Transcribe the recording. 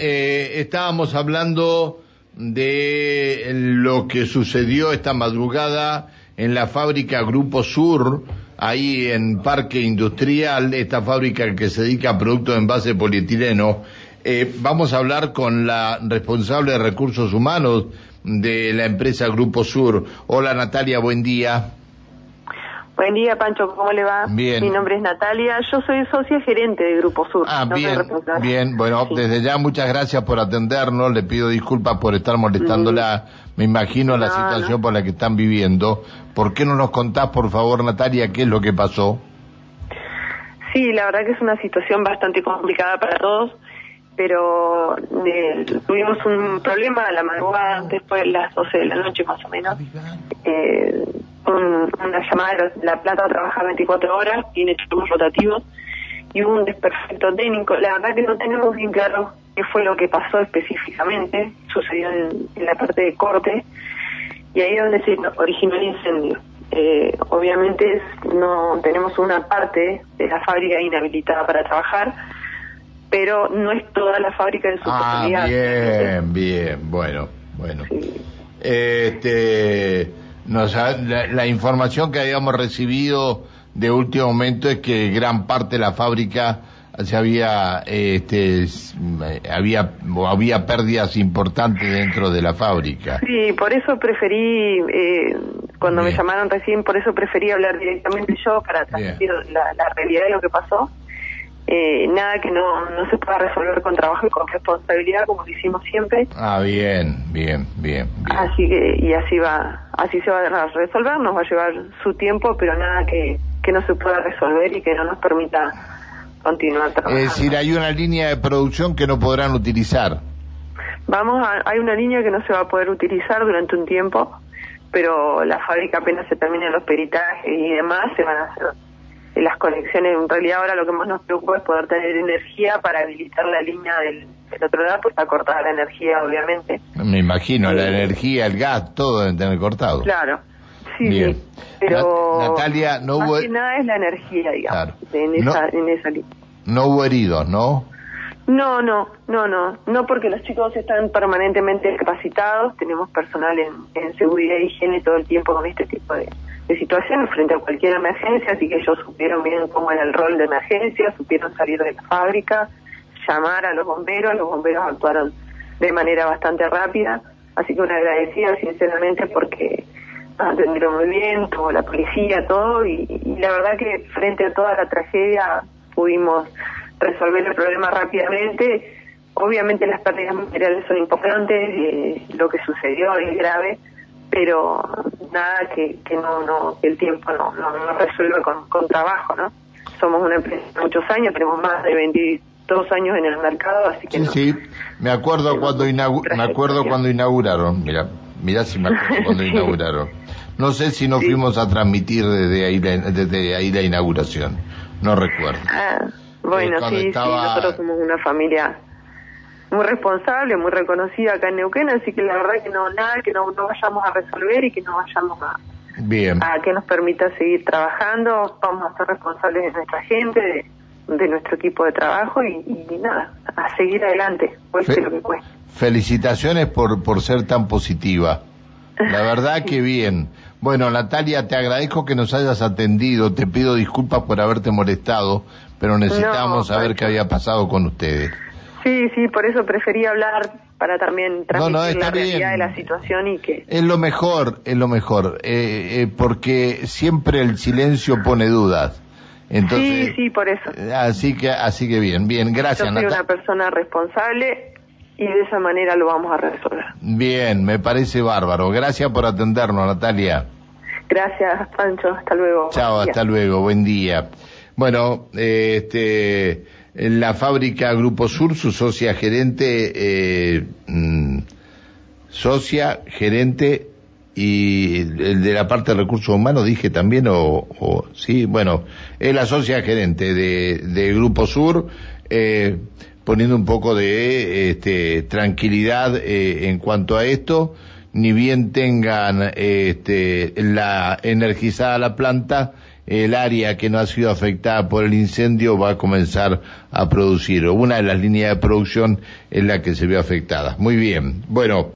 eh, estábamos hablando de lo que sucedió esta madrugada en la fábrica Grupo Sur, ahí en Parque Industrial, esta fábrica que se dedica a productos en base polietileno. Eh, vamos a hablar con la responsable de recursos humanos de la empresa Grupo Sur. Hola Natalia, buen día. Buen día, Pancho, ¿cómo le va? Bien. Mi nombre es Natalia, yo soy socia gerente de Grupo Sur. Ah, no bien, bien. Bueno, Sí. desde ya muchas gracias por atendernos. Le pido disculpas por estar molestándola. Me imagino la situación no. por la que están viviendo. ¿Por qué no nos contás, por favor, Natalia, qué es lo que pasó? Sí, la verdad que es una situación bastante complicada para todos, pero eh, tuvimos un problema a la madrugada, después de las 12 de la noche más o menos. Eh, un- una llamada, de la planta trabaja 24 horas, tiene turnos rotativos y hubo un desperfecto técnico. La verdad que no tenemos bien claro qué fue lo que pasó específicamente, sucedió en, en la parte de corte y ahí es donde se originó el incendio. Eh, obviamente no tenemos una parte de la fábrica inhabilitada para trabajar, pero no es toda la fábrica en su Ah, totalidad. bien, bien. Bueno, bueno. Sí. Este, nos ha- la, la información que habíamos recibido de último momento es que gran parte de la fábrica se había, este, s- había, había pérdidas importantes dentro de la fábrica. Sí, por eso preferí, eh, cuando me llamaron recién, por eso preferí hablar directamente yo para transmitir la, la realidad de lo que pasó. Eh, nada que no, no se pueda resolver con trabajo y con responsabilidad, como lo hicimos siempre. Ah, bien, bien, bien, bien. Así que, y así va, así se va a resolver, nos va a llevar su tiempo, pero nada que, que no se pueda resolver y que no nos permita continuar trabajando. Es decir, hay una línea de producción que no podrán utilizar. Vamos a, hay una línea que no se va a poder utilizar durante un tiempo, pero la fábrica apenas se terminen los peritajes y demás, se van a hacer las conexiones. En realidad ahora lo que más nos preocupa es poder tener energía para habilitar la línea del, del otro lado, pues está cortada la energía, obviamente. Me imagino, la Sí. energía, el gas, todo deben tener cortado. Claro, sí, Bien. sí. Pero Nat- Natalia, no más hubo- que nada es la energía, digamos, Claro. en, No- esa, en esa línea. No hubo heridos, ¿no? No, no, no, no, no porque los chicos están permanentemente capacitados, tenemos personal en, en seguridad e higiene todo el tiempo con este tipo de, de situaciones frente a cualquier emergencia, así que ellos supieron bien cómo era el rol de emergencia, supieron salir de la fábrica, llamar a los bomberos, los bomberos actuaron de manera bastante rápida, así que una agradecida sinceramente porque atendieron muy bien, tuvo la policía, todo, y, y la verdad que frente a toda la tragedia pudimos resolver el problema rápidamente. Obviamente las pérdidas materiales son importantes, eh, lo que sucedió es grave, pero nada que, que no, no, el tiempo no, no, no resuelve con, con trabajo, ¿no? Somos una empresa de muchos años, tenemos más de 22 años en el mercado, así que Sí, no. sí. Me acuerdo cuando me acuerdo cuando inauguraron. Mira, mira si me acuerdo cuando Sí. inauguraron. No sé si nos Sí. fuimos a transmitir desde ahí la, desde ahí la inauguración. No recuerdo. Ah, bueno, Eh, sí, estaba- sí, nosotros somos una familia muy responsable, muy reconocida acá en Neuquén, así que la verdad que no, nada que no, no vayamos a resolver y que no vayamos a, Bien. a que nos permita seguir trabajando, vamos a ser responsables de nuestra gente, de, de nuestro equipo de trabajo y, y nada, a seguir adelante, cueste Fe- lo que cueste. Felicitaciones por, por ser tan positiva. La verdad que bien. Bueno, Natalia, te agradezco que nos hayas atendido. Te pido disculpas por haberte molestado, pero necesitamos No, saber qué había pasado con ustedes. Sí, sí, por eso preferí hablar para también transmitir no, la realidad bien. de la situación y que Es lo mejor, es lo mejor, eh, eh, porque siempre el silencio pone dudas. Entonces, sí, sí, por eso. así que, así que bien, bien, Yo gracias, soy Natalia. una persona responsable y de esa manera lo vamos a resolver. Bien, me parece bárbaro. Gracias por atendernos, Natalia. Gracias, Pancho. Hasta luego. Chao, hasta luego, buen día. Bueno, eh, este, la fábrica Grupo Sur, su socia gerente, eh, mm, socia, gerente y el de la parte de recursos humanos dije también o, o sí, bueno, es la socia gerente de, de Grupo Sur, eh, poniendo un poco de este, tranquilidad eh, en cuanto a esto, ni bien tengan este, la energizada la planta, el área que no ha sido afectada por el incendio va a comenzar a producir. Una de las líneas de producción es la que se vio afectada. Muy bien. Bueno.